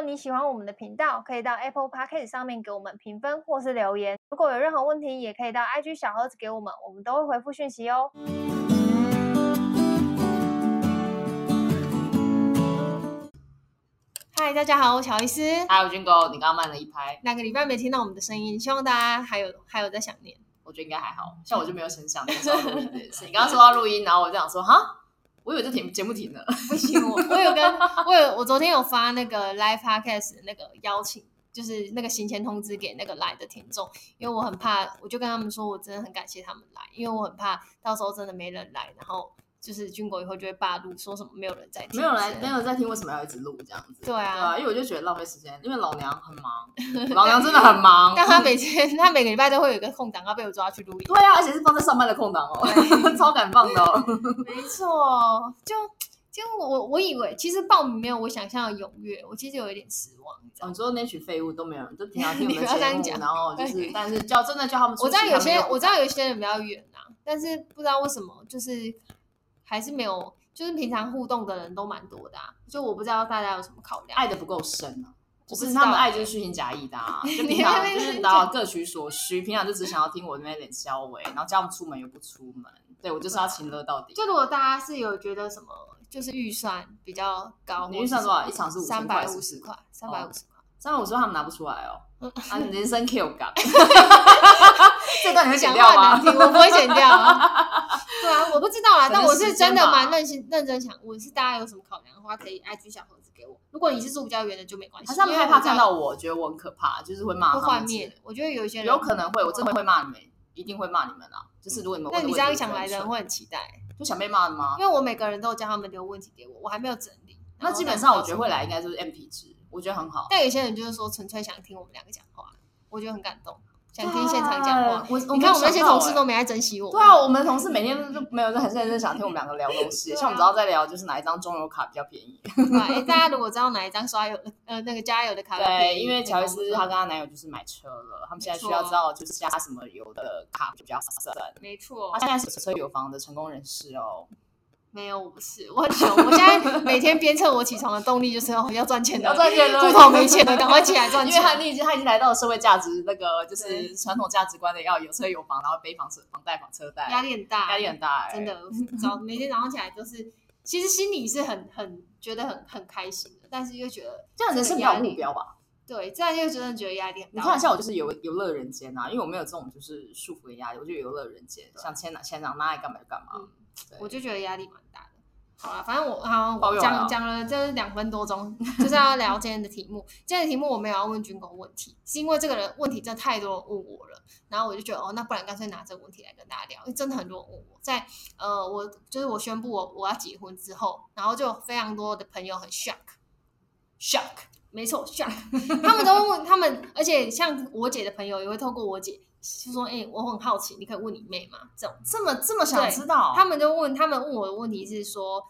果你喜欢我们的频道，可以到 Apple Podcast 上面给我们评分或是留言。如果有任何问题，也可以到 IG 小盒子给我们，我们都会回复讯息哦。嗨，大家好，我乔伊斯。嗨，我军哥，你刚刚慢了一拍，两个礼拜没听到我们的声音，希望大家还有还有在想念。我觉得应该还好，像我就没有很想念 这件事。你刚刚说到录音，然后我就想说，哈。我以为这停节目停了，不行，我我有跟我有我昨天有发那个 live podcast 那个邀请，就是那个行前通知给那个来的听众，因为我很怕，我就跟他们说，我真的很感谢他们来，因为我很怕到时候真的没人来，然后。就是军国以后就会霸录，说什么没有人在听，没有人，没有人在听，为什么要一直录这样子？对啊，对啊，因为我就觉得浪费时间，因为老娘很忙，老娘真的很忙。但他每天，他每个礼拜都会有一个空档，要被我抓去录音。对啊，而且是放在上班的空档哦，超敢放的哦。没错，就就我我以为其实报名没有我想象的踊跃，我其实有一点失望。你说那群废物都没有人，就平常听我们节目，然后就是，但是叫真的叫他们，我知道有些我知道有些人比较远啊，但是不知道为什么就是。还是没有，就是平常互动的人都蛮多的啊，就我不知道大家有什么考量，爱的不够深啊，就是他们爱就是虚情假意的啊，就平常就是然后各取所需，平常就只想要听我那点消委，然后叫我们出门又不出门，对我就是要情勒到底。就如果大家是有觉得什么，就是预算比较高，你预算多少？一场是三百五十块，三百五十块，三百五十块他们拿不出来哦，啊，人生 Q 感。这段你会剪掉吗？我不会剪掉。对啊，我不知道啊，但我是真的蛮认真认真想，我是大家有什么考量的话，可以 IG 小盒子给我。如果你是住比较远的，就没关系。他们害怕看到我，觉得我很可怕，就是会骂。会幻灭。我觉得有一些人有可能会，我真的会骂你们，一定会骂你们啊。就是如果你们，那你这样想来的人会很期待，就想被骂的吗？因为我每个人都叫他们留问题给我，我还没有整理。那基本上我觉得会来，应该就是 MP 值，我觉得很好。但有些人就是说纯粹想听我们两个讲话，我觉得很感动。想听现场讲话，我你看我们那些同事都没来珍惜我。对啊，我们同事每天都没有很认真想听我们两个聊东西。像我们只要在聊，就是哪一张中油卡比较便宜。对，大家如果知道哪一张刷油呃那个加油的卡，对，因为乔伊斯她跟她男友就是买车了，他们现在需要知道就是加什么油的卡就比较省。没错，他现在是车有房的成功人士哦。没有，我不是，我很穷。我现在每天鞭策我起床的动力就是要赚钱的，要赚钱的，户头没钱的，赶快起来赚钱。因为他你已经他已经来到了社会价值那个就是传统价值观的，要有车有房，然后背房车房贷房车贷，压力很大，压力很大，真的。早每天早上起来都是，其实心里是很很觉得很很开心的，但是又觉得这样人生没有目标吧？对，这样又真的觉得压力很大。你看像我就是游游乐人间啊，因为我没有这种就是束缚的压力，我就游乐人间，想牵哪牵哪，妈爱干嘛就干嘛。我就觉得压力蛮大的。好了，反正我好讲讲了这两分多钟，就是要聊今天的题目。今天的题目我没有要问军工问题，是因为这个人问题真的太多人问我了，然后我就觉得哦，那不然干脆拿这个问题来跟大家聊，因为真的很多人问我，在呃，我就是我宣布我我要结婚之后，然后就有非常多的朋友很 shock，shock，没错 shock，他们都问他们，而且像我姐的朋友也会透过我姐。就说：“哎、欸，我很好奇，你可以问你妹吗？这种这么这么想知道？他们就问，他们问我的问题是说，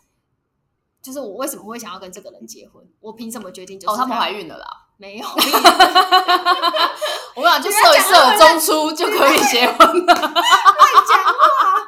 就是我为什么会想要跟这个人结婚？我凭什么决定？就是他哦，他们怀孕了啦？没有，我跟你讲，就射一射中出就可以结婚了。乱讲话，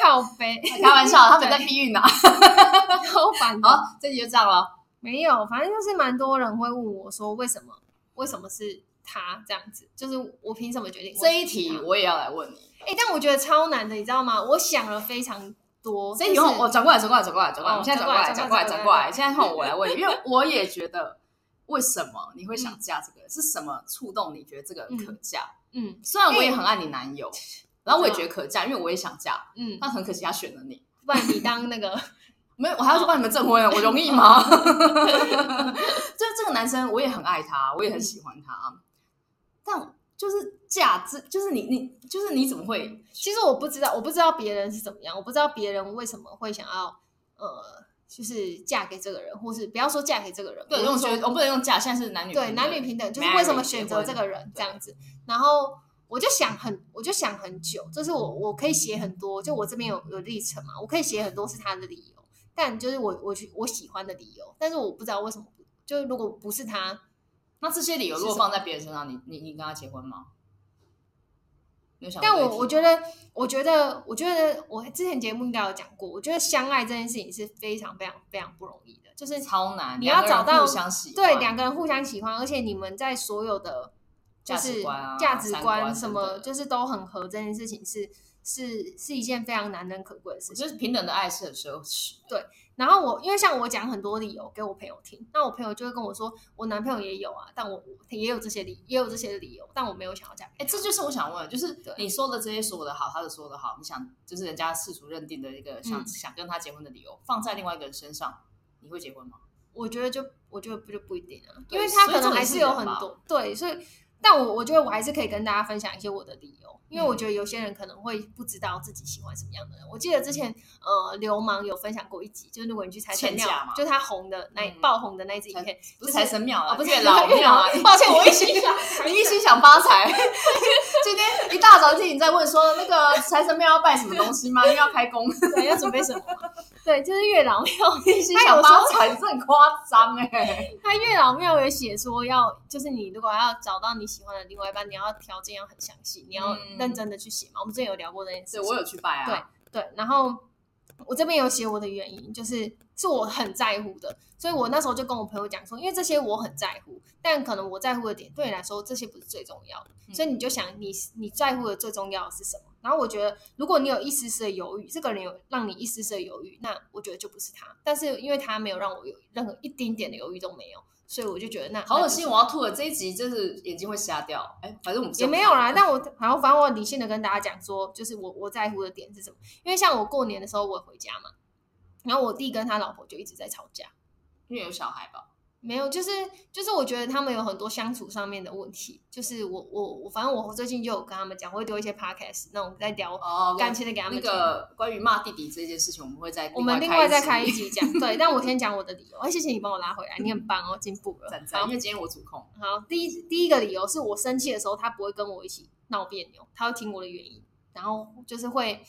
靠北，开玩笑，他们在避孕呢。好烦好，这集就这样了。没有，反正就是蛮多人会问我说，为什么？为什么是？”他这样子，就是我凭什么决定？这一题我也要来问你。哎、欸，但我觉得超难的，你知道吗？我想了非常多。这一题我转过来，转过来，转过来，转过来。我现在转过来，转过来，转过来。现在换我来问你，因为我也觉得，为什么你会想嫁这个人？是什么触动你觉得这个人可嫁？嗯，虽然我也很爱你男友，然后我也觉得可嫁，因为我也想嫁。嗯，但很可惜他选了你，不然你当那个 没有，我还要去帮你们证婚，我容易吗？就这个男生，我也很爱他，我也很喜欢他。但就是嫁之，就是你你就是你怎么会？其实我不知道，我不知道别人是怎么样，我不知道别人为什么会想要呃，就是嫁给这个人，或是不要说嫁给这个人，对，用学我不能用嫁，现在是男女对男女平等，就是为什么选择这个人这样子？然后我就想很，我就想很久，就是我我可以写很多，就我这边有有历程嘛，我可以写很多是他的理由，但就是我我去我喜欢的理由，但是我不知道为什么，就如果不是他。那这些理由如果放在别人身上，你你你跟他结婚吗？但我我觉得，我觉得，我觉得，我之前节目应该有讲过，我觉得相爱这件事情是非常非常非常不容易的，就是超难。你要找到互相喜欢，对，两个人互相喜欢，而且你们在所有的就是价值观什么，就是都很合，这件事情是是是一件非常难能可贵的事情。就是平等的爱是很奢侈，对。然后我因为像我讲很多理由给我朋友听，那我朋友就会跟我说，我男朋友也有啊，但我也有这些理也有这些理由，但我没有想要这样。哎，这就是我想问，就是你说的这些说的好，他的说的好，你想就是人家世俗认定的一个想、嗯、想跟他结婚的理由，放在另外一个人身上，你会结婚吗？我觉得就我觉得不就不一定啊，因为他可能还是有很多对，所以但我我觉得我还是可以跟大家分享一些我的理由。因为我觉得有些人可能会不知道自己喜欢什么样的人。我记得之前呃，流氓有分享过一集，就是如果你去财神庙，就他红的那爆红的那一支影片，不是财神庙啊，不是月老庙啊。抱歉，我一心想，你一心想发财。今天一大早听你在问说，那个财神庙要拜什么东西吗？因为要开工，对，要准备什么？对，就是月老庙。一心想发财，这很夸张哎。他月老庙有写说要，就是你如果要找到你喜欢的另外一半，你要条件要很详细，你要。认真的去写嘛，我们之前有聊过这件事情。对，我有去拜啊。对对，然后我这边有写我的原因，就是是我很在乎的，所以我那时候就跟我朋友讲说，因为这些我很在乎，但可能我在乎的点对你来说这些不是最重要的，嗯、所以你就想你你在乎的最重要的是什么？然后我觉得，如果你有一丝丝的犹豫，这个人有让你一丝丝的犹豫，那我觉得就不是他。但是因为他没有让我有任何一丁点的犹豫都没有。所以我就觉得那好恶心，我要吐了。这一集就是眼睛会瞎掉。哎，反正我们也没有啦。但我然后反正我理性的跟大家讲说，就是我我在乎的点是什么？因为像我过年的时候我回家嘛，然后我弟跟他老婆就一直在吵架，因为有小孩吧。没有，就是就是，我觉得他们有很多相处上面的问题。就是我我我，反正我最近就有跟他们讲，我会丢一些 podcast 那种在聊感情的给他们讲。那个关于骂弟弟这件事情，我们会在我们另外再开一集讲。对，但我先讲我的理由。哎，谢谢你帮我拉回来，你很棒哦，进步了。好，因为今天我主控。好，第一第一个理由是我生气的时候，他不会跟我一起闹别扭，他会听我的原因，然后就是会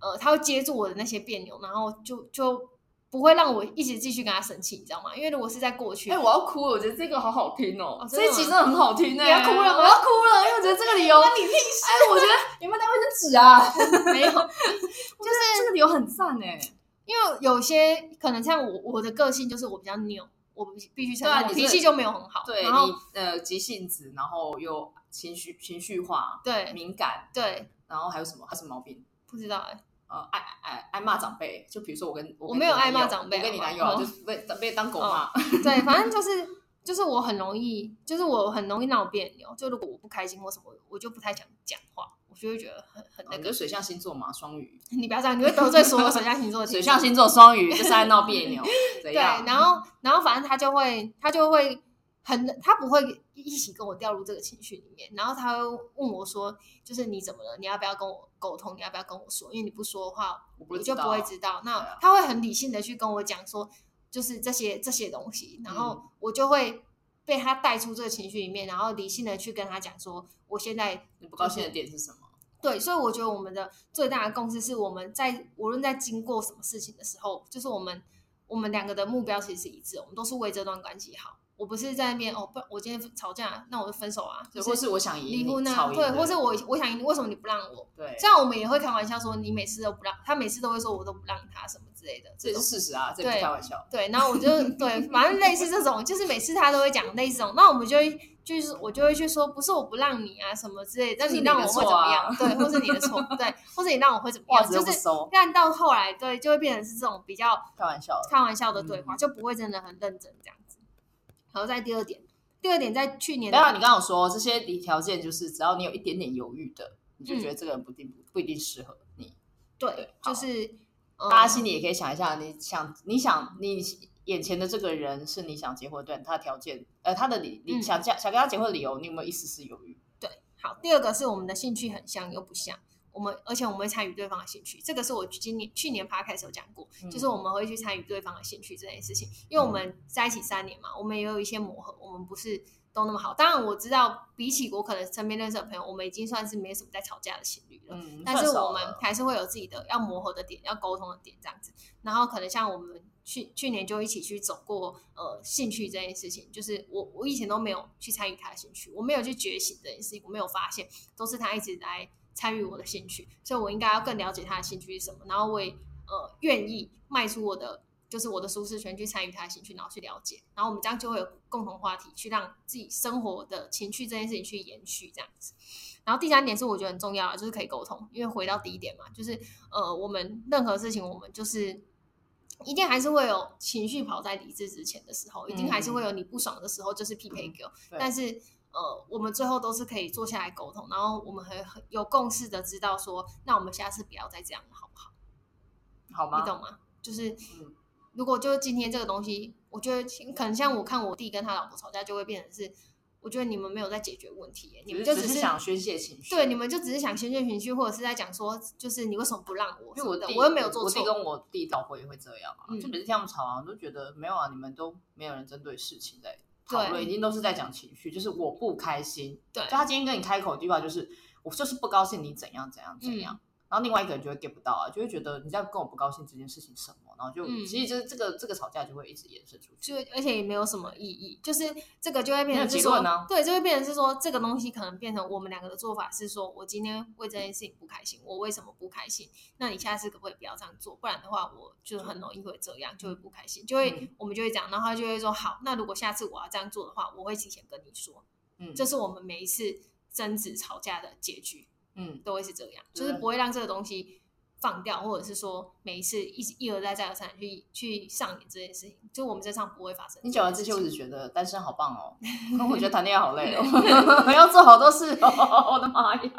呃，他会接住我的那些别扭，然后就就。不会让我一直继续跟他生气，你知道吗？因为如果是在过去，哎，我要哭了！我觉得这个好好听哦，哦这一集真的很好听哎！你要哭了吗？我要哭了，因为我觉得这个理由，关你屁事！哎，我觉得有 没有带卫生纸啊？没有，就是这个理由很赞哎。因为有些可能像我，我的个性就是我比较拗，我必须承认，我脾气就没有很好。对，然后你呃急性子，然后又情绪情绪化，对，敏感，对，然后还有什么？还有什么毛病？不知道哎。呃，爱爱爱骂长辈，就比如说我跟我，我没有爱骂长辈，我跟你男友啊，就是被长辈当狗骂。对，反正就是就是我很容易，就是我很容易闹别扭。就如果我不开心或什么，我就不太想讲话，我就会觉得很很那个。水象星座嘛，双鱼。你不要这样，你会得罪所有水象星座。水象星座双鱼就是爱闹别扭。对，然后然后反正他就会他就会。很，他不会一起跟我掉入这个情绪里面，然后他会问我说：“就是你怎么了？你要不要跟我沟通？你要不要跟我说？因为你不说的话，我就不会知道。”那他会很理性的去跟我讲说，就是这些这些东西，然后我就会被他带出这个情绪里面，然后理性的去跟他讲说：“我现在你不高兴的点是什么？”对，所以我觉得我们的最大的共识是我们在无论在经过什么事情的时候，就是我们我们两个的目标其实是一致，我们都是为这段关系好。我不是在那边哦，不，我今天吵架，那我就分手啊。就是、或是我想离婚啊，对，或是我我想赢你，为什么你不让我？对，这样我们也会开玩笑说你每次都不让他，每次都会说我都不让他什么之类的，这也是事实啊，这不是开玩笑。对，然后我就对，反正类似这种，就是每次他都会讲类似这种，那我们就会就是我就会去说，不是我不让你啊什么之类的，但是你让我会怎么样？啊、对，或是你的错，对，或者你让我会怎么样？就是但到后来，对，就会变成是这种比较开玩笑、开玩笑的对话，嗯、就不会真的很认真这样子。然后在第二点。第二点，在去年，当然你刚刚有说这些条件，就是只要你有一点点犹豫的，你就觉得这个人不定不不一定适合你。对，对就是大家心里也可以想一下，你想你想你眼前的这个人是你想结婚对他的条件，呃，他的理你想想跟他结婚的理由，你有没有一丝丝犹豫？对，好，第二个是我们的兴趣很像又不像。我们而且我们会参与对方的兴趣，这个是我今年去年 Podcast 有讲过，嗯、就是我们会去参与对方的兴趣这件事情，因为我们在一起三年嘛，我们也有一些磨合，我们不是都那么好。当然我知道，比起我可能身边认识的朋友，我们已经算是没什么在吵架的情侣了。嗯，但是我们还是会有自己的要磨合的点，要沟通的点这样子。然后可能像我们去去年就一起去走过呃兴趣这件事情，就是我我以前都没有去参与他的兴趣，我没有去觉醒这件事情，我没有发现，都是他一直来。参与我的兴趣，所以我应该要更了解他的兴趣是什么，然后我也呃愿意迈出我的就是我的舒适圈去参与他的兴趣，然后去了解，然后我们这样就会有共同话题，去让自己生活的情趣这件事情去延续这样子。然后第三点是我觉得很重要的，就是可以沟通，因为回到第一点嘛，就是呃我们任何事情我们就是一定还是会有情绪跑在理智之前的时候，一定还是会有你不爽的时候，就是匹配狗，但是。呃，我们最后都是可以坐下来沟通，然后我们很很有共识的知道说，那我们下次不要再这样了，好不好？好吗？你懂吗？就是，如果就今天这个东西，我觉得可能像我看我弟跟他老婆吵架，就会变成是，我觉得你们没有在解决问题，你们就只是想宣泄情绪，对，你们就只是想宣泄情绪，或者是在讲说，就是你为什么不让我？因为我的我又没有做错，我弟跟我弟老婆也会这样啊，就每次听他们吵啊，我都觉得没有啊，你们都没有人针对事情在。讨论一定都是在讲情绪，就是我不开心。对，就他今天跟你开口的句话就是，我就是不高兴，你怎样怎样怎样。嗯然后另外一个人就会 get 不到啊，就会觉得你在跟我不高兴这件事情什么，然后就、嗯、其实就是这个这个吵架就会一直延伸出去，就而且也没有什么意义，就是这个就会变成是说，啊、对，就会变成是说这个东西可能变成我们两个的做法是说，我今天为这件事情不开心，我为什么不开心？那你下次可不可以不要这样做？不然的话，我就很容易会这样，就会不开心，就会、嗯、我们就会讲，然后他就会说好，那如果下次我要这样做的话，我会提前跟你说，嗯，这是我们每一次争执吵架的结局，嗯，都会是这样，就是不会让这个东西。放掉，或者是说每一次一一而再再而三去去上演这件事情，就我们身上不会发生。你讲完这些，我只觉得单身好棒哦，我觉得谈恋爱好累哦，要做好多事哦，我的妈呀！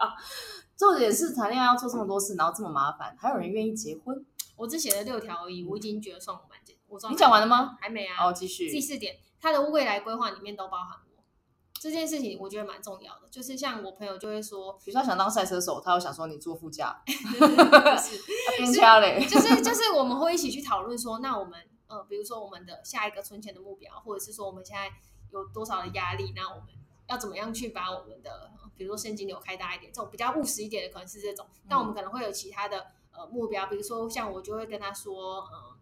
重点是谈恋爱要做这么多事，然后这么麻烦，还有人愿意结婚？我只写了六条而已，我已经觉得算我蛮简。我你讲完了吗？还没啊。哦，继续。第四点，他的未来规划里面都包含。这件事情我觉得蛮重要的，就是像我朋友就会说，比如说他想当赛车手，他又想说你坐副驾，是边掐嘞，就是就是我们会一起去讨论说，那我们呃，比如说我们的下一个存钱的目标，或者是说我们现在有多少的压力，那我们要怎么样去把我们的，比如说现金流开大一点，这种比较务实一点的可能是这种，但我们可能会有其他的呃目标，比如说像我就会跟他说，呃。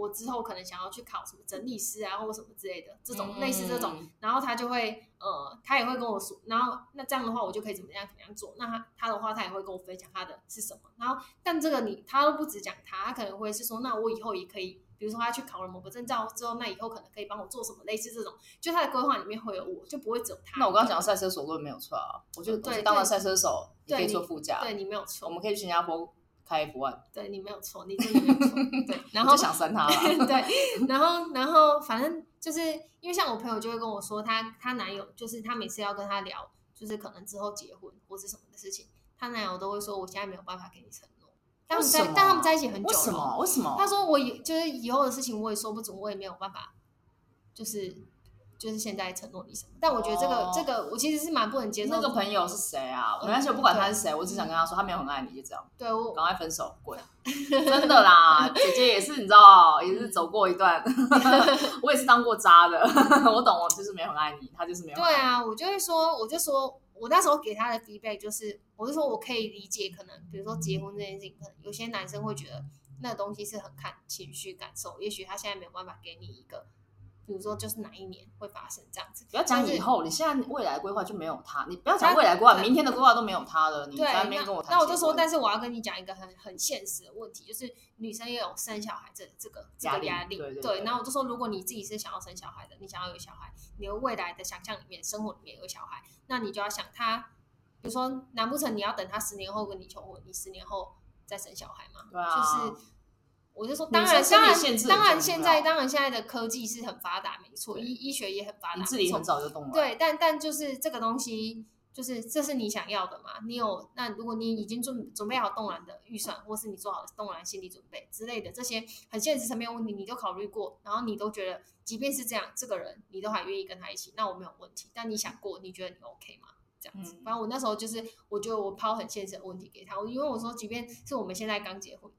我之后可能想要去考什么整理师啊，或者什么之类的，这种类似这种，嗯、然后他就会呃，他也会跟我说，然后那这样的话，我就可以怎么样怎么样做。那他他的话，他也会跟我分享他的是什么。然后，但这个你他都不只讲他，他可能会是说，那我以后也可以，比如说他去考了某个证照之后，那以后可能可以帮我做什么类似这种，就他的规划里面会有我，就不会只有他。那我刚刚讲的赛车手论没有错啊，我就对，当了赛车手，你可以做副驾，对你没有错，我们可以去新加坡。开一万，对你没有错，你真的没有错。对，然后就想生他了。对，然后然后反正就是因为像我朋友就会跟我说，她她男友就是她每次要跟她聊，就是可能之后结婚或是什么的事情，她男友都会说，我现在没有办法给你承诺。但他们在但他们在一起很久了，为什么？为什么？他说我以就是以后的事情我也说不准，我也没有办法，就是。就是现在承诺你什么，但我觉得这个、哦、这个我其实是蛮不能接受。那个朋友是谁啊？没关系，我不管他是谁，我只想跟他说，他没有很爱你，就这样。对，我赶快分手，滚！真的啦，姐姐也是，你知道，也是走过一段，我也是当过渣的，我懂，我就是没有很爱你，他就是没有。对啊，我就会说，我就说我那时候给他的 feedback 就是，我就说我可以理解，可能比如说结婚这件事情，可能有些男生会觉得那个东西是很看情绪感受，也许他现在没有办法给你一个。比如说，就是哪一年会发生这样子？不要讲以后，你现在未来规划就没有他。你不要讲未来规划，明天的规划都没有他了。你在那边跟我谈。那我就说，但是我要跟你讲一个很很现实的问题，就是女生也有生小孩这这个这个压力。对对。对，然后我就说，如果你自己是想要生小孩的，你想要有小孩，你的未来的想象里面，生活里面有小孩，那你就要想他，比如说，难不成你要等他十年后跟你求婚，你十年后再生小孩吗？对啊。就是。我就说，当然，当然，当然，现在，当然，现在的科技是很发达，没错，医医学也很发达，自己很早就动了。对，但但就是这个东西，就是这是你想要的嘛？你有那如果你已经准准备好动然的预算，或是你做好动然心理准备之类的这些很现实层面问题，你都考虑过，然后你都觉得，即便是这样，这个人你都还愿意跟他一起，那我没有问题。但你想过，你觉得你 OK 吗？这样子，反正我那时候就是，我觉得我抛很现实的问题给他，因为我说，即便是我们现在刚结婚。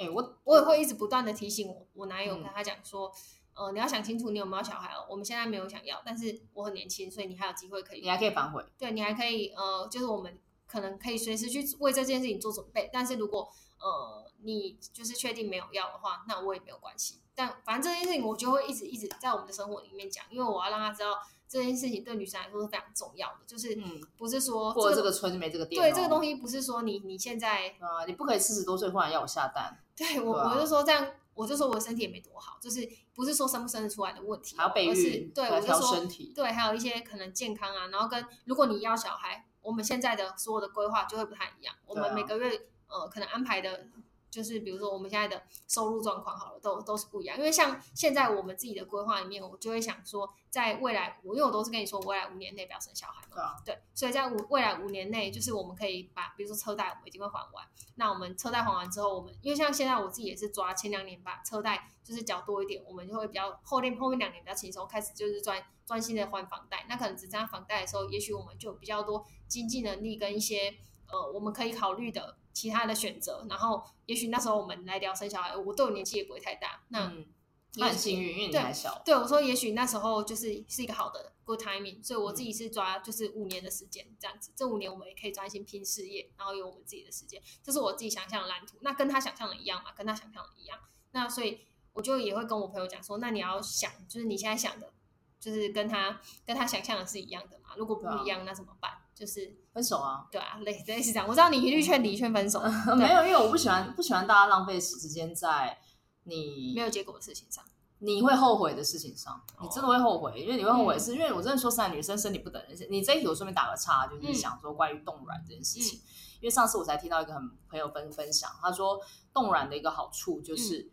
哎、欸，我我也会一直不断的提醒我我男友跟他讲说，嗯、呃，你要想清楚你有没有小孩哦。我们现在没有想要，但是我很年轻，所以你还有机会可以，你还可以反悔。对，你还可以，呃，就是我们可能可以随时去为这件事情做准备。但是如果呃你就是确定没有要的话，那我也没有关系。但反正这件事情我就会一直一直在我们的生活里面讲，因为我要让他知道这件事情对女生来说是非常重要的，就是不是说过了这个村就没这个店。对，这个东西不是说你你现在啊，你不可以四十多岁忽然要我下蛋。对我，我就说这样，我就说我的身体也没多好，就是不是说生不生得出来的问题，还要备孕，对，我就说对，还有一些可能健康啊，然后跟如果你要小孩，我们现在的所有的规划就会不太一样，我们每个月呃可能安排的。就是比如说我们现在的收入状况好了，都都是不一样。因为像现在我们自己的规划里面，我就会想说，在未来，我因为我都是跟你说，未来五年内不要生小孩嘛。对所以在五未来五年内，就是我们可以把，比如说车贷我们已经会还完。那我们车贷还完之后，我们因为像现在我自己也是抓前两年把车贷就是缴多一点，我们就会比较后面后面两年比较轻松，开始就是专专心的还房贷。那可能只剩下房贷的时候，也许我们就比较多经济能力跟一些呃我们可以考虑的。其他的选择，然后也许那时候我们来聊生小孩，我对我年纪也不会太大。那很幸运，因为你还小。对，我说也许那时候就是是一个好的 good timing，所以我自己是抓就是五年的时间这样子。这五年我们也可以专心拼事业，然后有我们自己的时间，这是我自己想象的蓝图。那跟他想象的一样嘛？跟他想象的一样。那所以我就也会跟我朋友讲说，那你要想，就是你现在想的，就是跟他跟他想象的是一样的嘛？如果不一样，那怎么办？就是分手啊，对啊，类类似这样。我知道你一律劝离劝分手，没有，因为我不喜欢不喜欢大家浪费时间在你没有结果的事情上，你会后悔的事情上，你真的会后悔，因为你会后悔，是因为我真的说实在，女生身体不等人。你这一题我顺便打个岔，就是想说关于冻卵这件事情，因为上次我才听到一个很朋友分分享，他说冻卵的一个好处就是，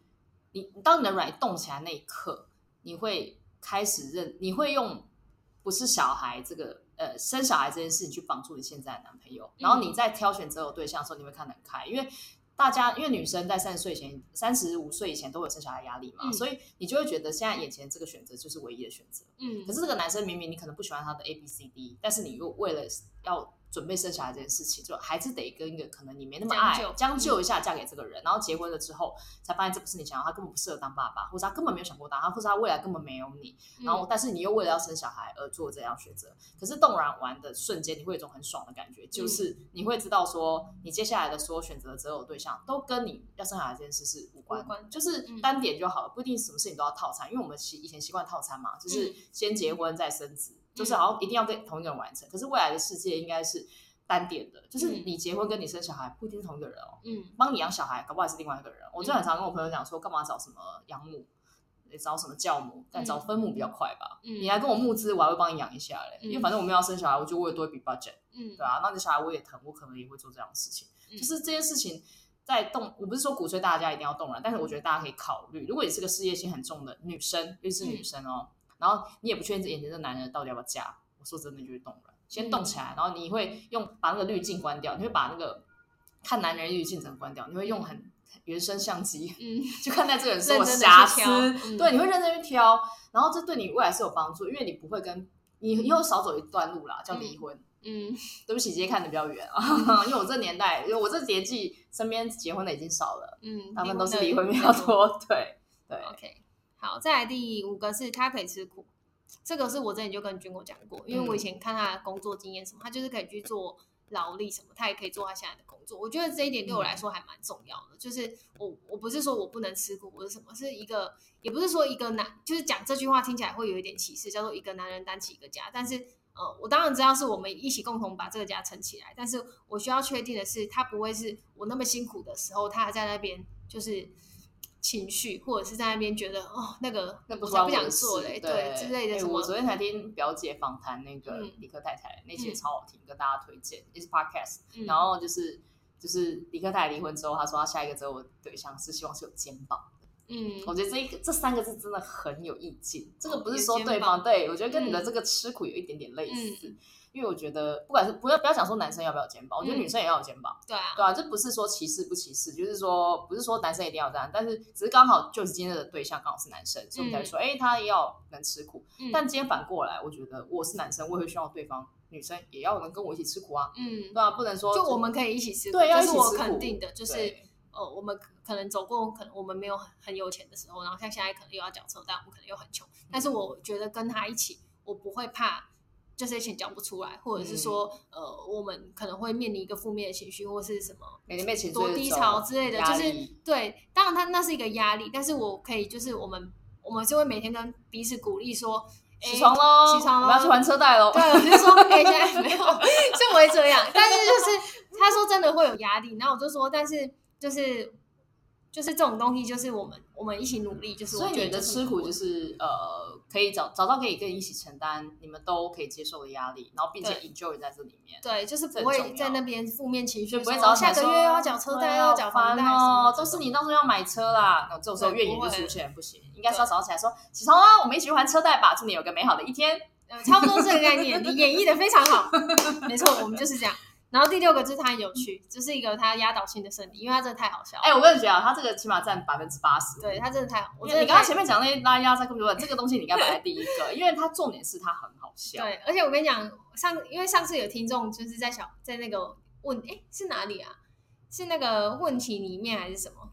你当你的卵冻起来那一刻，你会开始认，你会用不是小孩这个。呃，生小孩这件事情去绑住你现在的男朋友，然后你在挑选择偶对象的时候，你会看得很开，因为大家因为女生在三十岁前、三十五岁以前都有生小孩压力嘛，嗯、所以你就会觉得现在眼前这个选择就是唯一的选择。嗯，可是这个男生明明你可能不喜欢他的 A B C D，但是你又为了要。准备生小孩这件事情，就还是得跟一个可能你没那么爱，将就，一下嫁给这个人，嗯、然后结婚了之后才发现这不是你想要，他根本不适合当爸爸，或者他根本没有想过当他，或者他未来根本没有你，然后但是你又为了要生小孩而做这样选择。可是动然完的瞬间，你会有一种很爽的感觉，就是你会知道说，你接下来的所有选择的择偶对象都跟你要生小孩这件事是无关，就是单点就好了，不一定什么事情都要套餐，因为我们习以前习惯套餐嘛，就是先结婚再生子，嗯、就是好像一定要跟同一个人完成。可是未来的世界应该是。单点的，就是你结婚跟你生小孩不一定是同一个人哦。嗯，帮你养小孩，搞不好是另外一个人。我就很常跟我朋友讲说，干嘛找什么养母，找什么教母，但找分母比较快吧。嗯，你来跟我募资，我还会帮你养一下嘞。因为反正我们要生小孩，我就为了多一笔 budget。嗯，对啊，那你小孩我也疼，我可能也会做这样的事情。就是这件事情在动，我不是说鼓吹大家一定要动了，但是我觉得大家可以考虑，如果你是个事业心很重的女生，尤其是女生哦，然后你也不确定这眼前这男人到底要不要嫁，我说真的就是冻卵。先动起来，然后你会用把那个滤镜关掉，你会把那个看男人滤镜整个关掉，你会用很原生相机，嗯，就看待这个人是有瑕疵，嗯、对，你会认真去挑，然后这对你未来是有帮助，因为你不会跟你以后少走一段路啦，叫离婚，嗯，对不起，今天看的比较远啊，因为我这年代，因为我这年纪，身边结婚的已经少了，嗯，他们都是离婚比较多，对对，OK，好，再来第五个是他可以吃苦。这个是我之前就跟军哥讲过，因为我以前看他的工作经验什么，他就是可以去做劳力什么，他也可以做他现在的工作。我觉得这一点对我来说还蛮重要的。就是我我不是说我不能吃苦我是什么，是一个也不是说一个男，就是讲这句话听起来会有一点歧视，叫做一个男人担起一个家。但是呃，我当然知道是我们一起共同把这个家撑起来，但是我需要确定的是，他不会是我那么辛苦的时候，他还在那边就是。情绪，或者是在那边觉得哦，那个那不是不想做嘞，对，对之类的什么。我昨天才听表姐访谈那个李克太太，嗯、那些超好听，跟大家推荐，It's podcast。嗯、然后就是就是李克太太离婚之后，她说她下一个择偶对象是希望是有肩膀的。嗯，我觉得这一个这三个字真的很有意境。这个不是说对方，对我觉得跟你的这个吃苦有一点点类似。嗯因为我觉得，不管是不要不要想说男生要不要肩膀，我觉得女生也要有肩膀。对啊，对啊，这不是说歧视不歧视，就是说不是说男生一定要这样，但是只是刚好就是今天的对象刚好是男生，所以我们才说，哎，他也要能吃苦。但今天反过来，我觉得我是男生，我也会希望对方女生也要能跟我一起吃苦啊。嗯，对啊，不能说就我们可以一起吃苦，对，要一起吃苦。我肯定的，就是呃，我们可能走过，可能我们没有很很有钱的时候，然后像现在可能又要缴车贷，但我们可能又很穷。但是我觉得跟他一起，我不会怕。这些钱交不出来，或者是说，嗯、呃，我们可能会面临一个负面的情绪，或是什么，每天被情绪多低潮之类的，就是对。当然，他那是一个压力，但是我可以，就是我们，我们就会每天跟彼此鼓励说，起床喽，起床喽，我要去还车贷喽。对，我就说，哎，现在没有，就我会这样。但是就是他说真的会有压力，然后我就说，但是就是。就是这种东西，就是我们我们一起努力，就是所以你的吃苦就是呃，可以找找到可以跟你一起承担，你们都可以接受的压力，然后并且 enjoy 在这里面。对，就是不会在那边负面情绪，不会找下个月要缴车贷，又要缴房贷哦，都是你到时候要买车啦，那这种时候怨言就出现，不行，应该是要早起来说起床啊，我们一起去还车贷吧，祝你有个美好的一天。嗯差不多这个概念，你演绎的非常好，没错，我们就是这样。然后第六个就是他很有趣，就是一个他压倒性的胜利，因为他真的太好笑了。哎、欸，我跟你讲啊，他这个起码占百分之八十。对他真的太好，我觉得你刚刚前面讲那些拉压在这么多，这个东西你应该摆在第一个，因为它重点是它很好笑。对，而且我跟你讲，上因为上次有听众就是在小在那个问，哎，是哪里啊？是那个问题里面还是什么？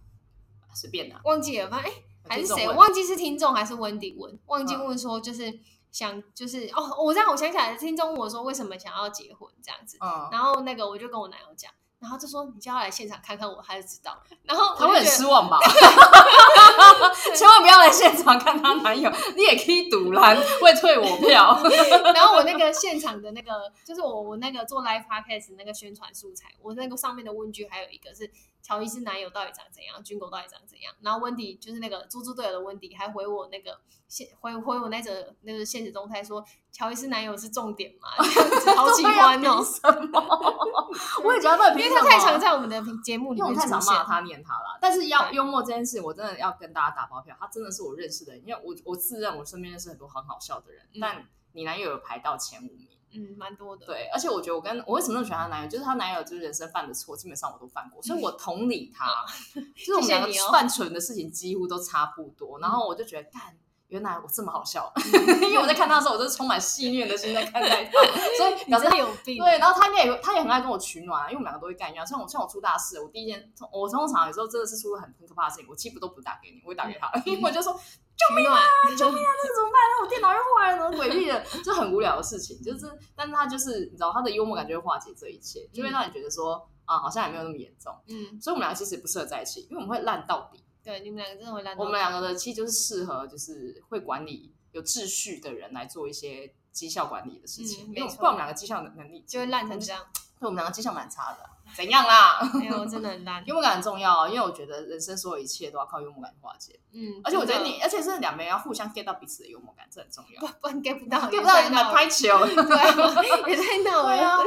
随便的，忘记了，反正哎，还是谁？我忘记是听众还是温迪问，忘记问说就是。嗯想就是哦，我这样我想起来，听众问我说为什么想要结婚这样子，嗯，然后那个我就跟我男友讲，然后就说你就要来现场看看我，他就知道。然后他会很失望吧？千万不要来现场看他男友，你也可以赌蓝，会退我票。然后我那个现场的那个，就是我我那个做 live podcast 那个宣传素材，我那个上面的问句还有一个是。乔伊斯男友到底长怎样？军狗到底长怎样？然后温迪就是那个猪猪队友的温迪，还回我那个现回回我那个那个现实动态说，乔伊斯男友是重点嘛？这样子好喜欢哦！什么？我也觉得，因为他太常在我们的节目里面，太常骂他念他了。但是要幽默这件事，我真的要跟大家打包票，他真的是我认识的人，因为我我自认我身边认识很多很好笑的人，嗯、但你男友有排到前五名。嗯，蛮多的。对，而且我觉得我跟我为什么那么喜欢她男友，就是她男友就是人生犯的错，基本上我都犯过，所以我同理他。就是我们两个犯蠢的事情几乎都差不多，然后我就觉得，干，原来我这么好笑，因为我在看他的时候，我就是充满戏谑的心在看待他，所以表示他有病。对，然后他也他也很爱跟我取暖，因为我们两个都会干一样。像我像我出大事，我第一件我通常有时候真的是出了很很可怕的事情，我几乎都不打给你，我会打给他，因为我就说。救命啊！救命啊！这个怎么办？那我电脑又坏了，怎么诡异的？就很无聊的事情，就是，但是他就是，你知道，他的幽默感就会化解这一切，就会让你觉得说，啊，好像也没有那么严重。嗯，所以我们两个其实也不适合在一起，因为我们会烂到底。对，你们两个真的会烂。我们两个的其实就是适合，就是会管理、有秩序的人来做一些绩效管理的事情。没有，不然我们两个绩效能力就会烂成这样。对，我们两个绩效蛮差的。怎样啦？没有，真的很烂。幽默感很重要，因为我觉得人生所有一切都要靠幽默感化解。嗯，而且我觉得你，而且是两边要互相 get 到彼此的幽默感，这很重要。不，不然 get 不到，get 不到你们拍球，对，也太闹 了。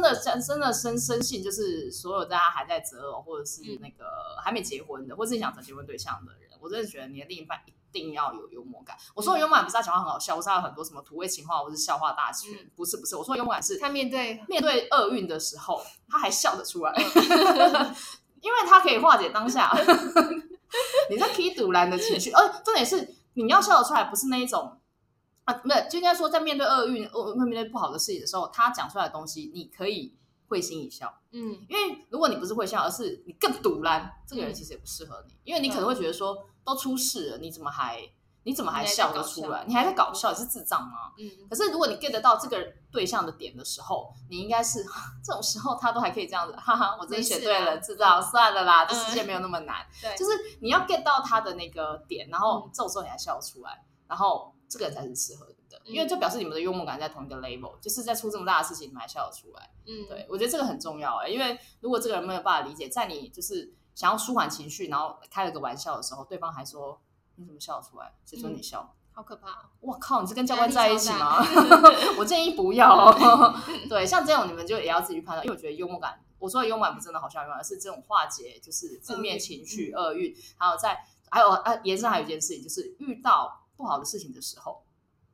真真的真真的深深信，就是所有大家还在择偶，或者是那个还没结婚的，或是你想找结婚对象的人，我真的觉得你的另一半。一定要有幽默感。我说的幽默感不是他讲话很好笑，我是他有很多什么土味情话，或是笑话大全。不是不是，我说的幽默感是他面对面对厄运的时候，他还笑得出来，因为他可以化解当下 你在踢赌烂的情绪。呃，重点是你要笑得出来，不是那一种啊，不是，就应该说在面对厄运、呃面对不好的事情的时候，他讲出来的东西，你可以会心一笑。嗯，因为如果你不是会笑，而是你更堵烂，这个人其实也不适合你，因为你可能会觉得说。都出事了，你怎么还你怎么还笑得出来？你还在搞笑，你是智障吗？嗯。可是如果你 get 得到这个对象的点的时候，你应该是 这种时候他都还可以这样子，哈哈，我真的选对了，智障，算了啦，这世界没有那么难。对，就是你要 get 到他的那个点，然后这种时候你还笑得出来，然后这个人才是适合你的，因为就表示你们的幽默感在同一个 level，就是在出这么大的事情，你们还笑得出来。嗯，对，我觉得这个很重要哎，因为如果这个人没有办法理解，在你就是。想要舒缓情绪，然后开了个玩笑的时候，对方还说：“你怎么笑得出来？谁说你笑？嗯、好可怕、哦！我靠，你是跟教官在一起吗？我建议不要、哦。对，像这种你们就也要自己去判断，因为我觉得幽默感，我说的幽默感不是真的好笑幽默，而是这种化解就是负面情绪、厄运、嗯，还有在还有呃，延伸还有一件事情，就是遇到不好的事情的时候，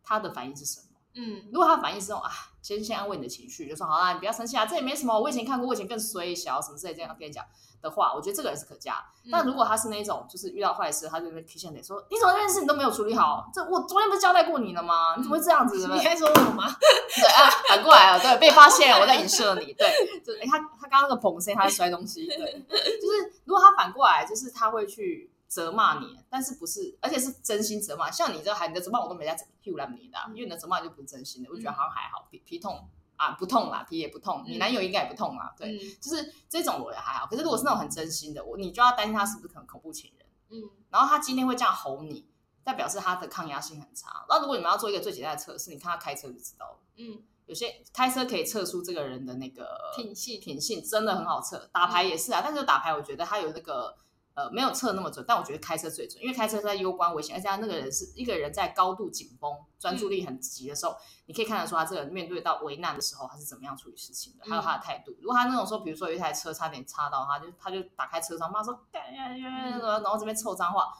他的反应是什么？嗯，如果他的反应是这种啊，先先安慰你的情绪，就说好啦，你不要生气啊，这也没什么，我以前看过，我以前更衰小什么之类这样跟你讲。的话，我觉得这个人是可嘉。但如果他是那种，就是遇到坏事，他就会提醒你说：“你怎么这件事你都没有处理好？这我昨天不是交代过你了吗？你怎么会这样子？”你还说我吗？对啊，反过来了，对，被发现了，我在影射你。对，就是他他刚刚那个捧声，他在摔东西。对，就是如果他反过来，就是他会去责骂你，但是不是，而且是真心责骂。像你这孩你的责骂，我都没在屁股烂你的，因为你的责骂就不是真心的。我觉得好像还好，皮皮痛。啊，不痛啦，皮也不痛，你男友应该也不痛啦，对，嗯、就是这种我也还好。可是如果是那种很真心的，我你就要担心他是不是可能恐怖情人，嗯，然后他今天会这样吼你，代表是他的抗压性很差。那如果你们要做一个最简单的测试，你看他开车就知道了。嗯，有些开车可以测出这个人的那个品性，品性真的很好测。打牌也是啊，嗯、但是打牌我觉得他有那个。呃，没有测那么准，但我觉得开车最准，因为开车在攸关危险，而且他那个人是一个人在高度紧绷、专注力很急的时候，嗯、你可以看得出他这个人面对到危难的时候，他是怎么样处理事情的，还有他的态度。嗯、如果他那种说，比如说有一台车差点擦到他，就他就打开车窗骂说干呀呀，然后这边臭脏话，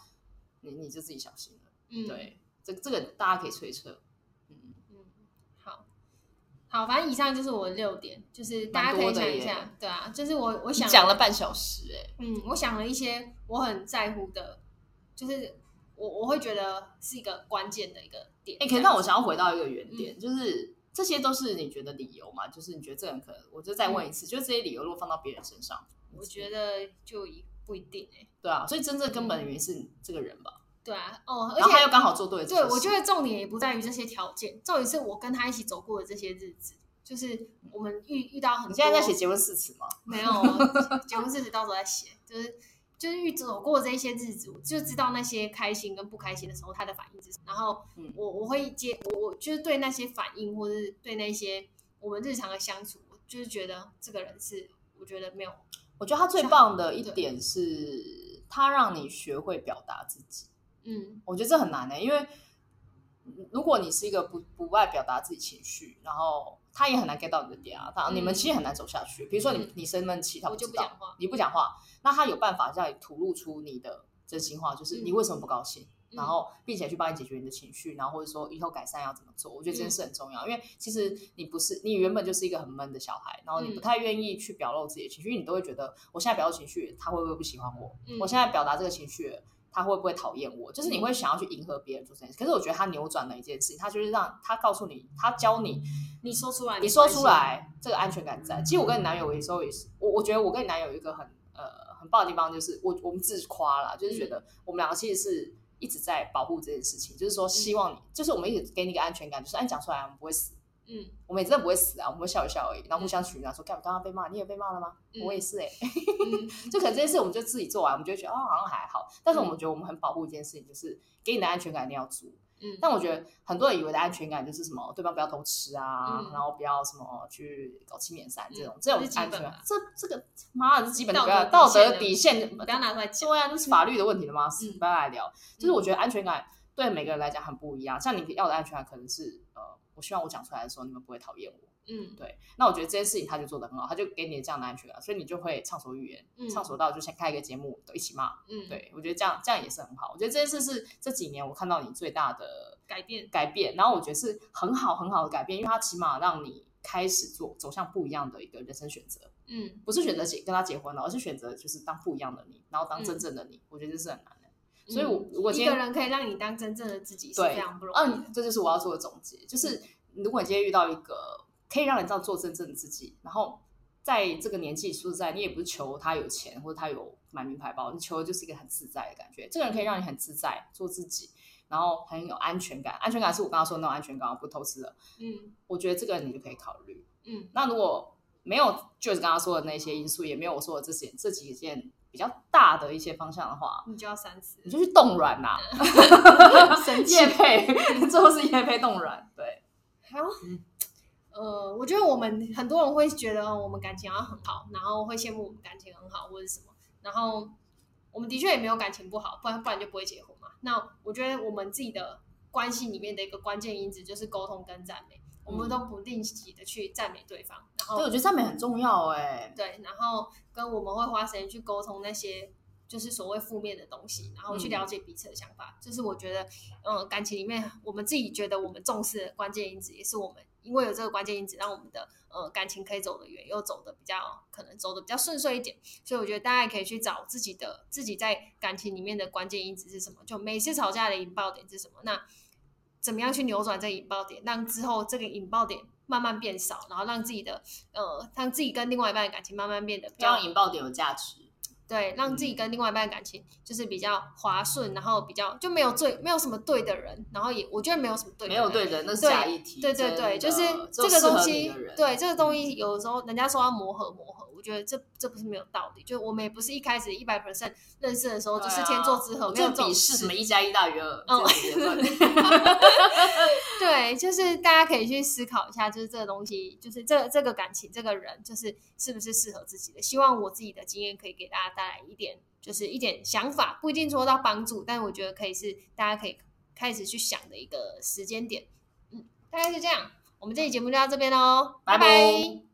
你你就自己小心了。嗯，对，这这个大家可以推测。好，反正以上就是我的六点，就是大家可以想一下，对啊，就是我我想讲了半小时，欸，哎，嗯，我想了一些我很在乎的，就是我我会觉得是一个关键的一个点。哎，欸，可以让我想要回到一个原点，嗯，就是这些都是你觉得理由嘛？就是你觉得这人可能，我就再问一次，嗯，就是这些理由如果放到别人身上，我觉得就不一定哎，欸。对啊，所以真正根本的原因是这个人吧。对啊，哦，而且他又刚好做对，对，我觉得重点也不在于这些条件，重点是我跟他一起走过的这些日子，就是我们遇遇到很多。你现在在写结婚誓词吗？没有，结婚誓词到时候再写，就是就是遇走过这些日子，就知道那些开心跟不开心的时候他的反应是什么。然后我我会接我我就是对那些反应，或者是对那些我们日常的相处，就是觉得这个人是我觉得没有，我觉得他最棒的一点是他让你学会表达自己。嗯，我觉得这很难呢、欸，因为如果你是一个不不爱表达自己情绪，然后他也很难 get 到你的点啊，他、嗯、你们其实很难走下去。比如说你、嗯、你生闷气，他不知道，你不讲话，那他有办法让你吐露出你的真心话，就是你为什么不高兴，嗯、然后并且去帮你解决你的情绪，然后或者说以后改善要怎么做，我觉得这件事很重要，嗯、因为其实你不是你原本就是一个很闷的小孩，然后你不太愿意去表露自己的情绪，因为你都会觉得我现在表露情绪，他会不会不喜欢我？嗯、我现在表达这个情绪。他会不会讨厌我？就是你会想要去迎合别人做这件事。可是我觉得他扭转了一件事情，他就是让他告诉你，他教你，你说出来，你说出来，这个安全感在。其实我跟你男友有时候也是，我我觉得我跟你男友有一个很呃很棒的地方，就是我我们自夸啦，就是觉得我们两个其实是一直在保护这件事情，就是说希望你，就是我们一直给你一个安全感，就是按讲出来我们不会死。嗯，我们也真的不会死啊，我们会笑一笑而已，然后互相取暖，说：“干，刚刚被骂，你也被骂了吗？”我也是哎，就可能这件事我们就自己做完，我们就觉得哦，好像还好。但是我们觉得我们很保护一件事情，就是给你的安全感一定要足。嗯，但我觉得很多人以为的安全感就是什么，对方不要偷吃啊，然后不要什么去搞七面三这种，这种安全感，这这个妈的是基本的不要道德底线，不要拿出来讲。对啊，这是法律的问题了吗？不要来聊。就是我觉得安全感对每个人来讲很不一样，像你要的安全感可能是呃。我希望我讲出来的时候，你们不会讨厌我。嗯，对。那我觉得这件事情他就做得很好，他就给你这样的安全感，所以你就会畅所欲言，嗯、畅所到就先开一个节目都一起骂。嗯，对，我觉得这样这样也是很好。我觉得这件事是这几年我看到你最大的改变改变，然后我觉得是很好很好的改变，因为他起码让你开始做走向不一样的一个人生选择。嗯，不是选择结跟他结婚了，而是选择就是当不一样的你，然后当真正的你。嗯、我觉得这是很难的。所以我，我如果今天一个人可以让你当真正的自己，是非常不容易。嗯，这就是我要做的总结，就是。如果你今天遇到一个可以让你这样做真正的自己，然后在这个年纪，说实在，你也不是求他有钱或者他有买名牌包，你求的就是一个很自在的感觉。这个人可以让你很自在做自己，然后很有安全感。安全感是我刚刚说的那种安全感，我不偷吃的。嗯，我觉得这个人你就可以考虑。嗯，那如果没有就是刚刚说的那些因素，也没有我说的这些这几件比较大的一些方向的话，你就要三思，你就去冻卵呐。神业配，最后是叶配冻卵，对。好，呃，我觉得我们很多人会觉得我们感情好像很好，然后会羡慕我们感情很好或者什么，然后我们的确也没有感情不好，不然不然就不会结婚嘛。那我觉得我们自己的关系里面的一个关键因子就是沟通跟赞美，我们都不定期的去赞美对方，然后对，我觉得赞美很重要哎，对，然后跟我们会花时间去沟通那些。就是所谓负面的东西，然后去了解彼此的想法，就、嗯、是我觉得，嗯、呃，感情里面我们自己觉得我们重视的关键因子，也是我们因为有这个关键因子，让我们的呃感情可以走得远，又走得比较可能走得比较顺遂一点。所以我觉得大家也可以去找自己的自己在感情里面的关键因子是什么，就每次吵架的引爆点是什么？那怎么样去扭转这个引爆点，让之后这个引爆点慢慢变少，然后让自己的呃让自己跟另外一半的感情慢慢变得比较让引爆点有价值。对，让自己跟另外一半感情就是比较滑顺，然后比较就没有最没有什么对的人，然后也我觉得没有什么对的人，没有对的，那是假议题。对对对，就是这个东西，对这个东西，有时候人家说要磨合磨合，我觉觉得这这不是没有道理。就我们也不是一开始一百 percent 认识的时候就是天作之合，没有这种。什么一加一大于二？嗯，对，就是大家可以去思考一下，就是这个东西，就是这这个感情，这个人，就是是不是适合自己的。希望我自己的经验可以给大家带来一点，就是一点想法，不一定说到帮助，但我觉得可以是大家可以开始去想的一个时间点。嗯，大概是这样。我们这期节目就到这边喽，拜拜。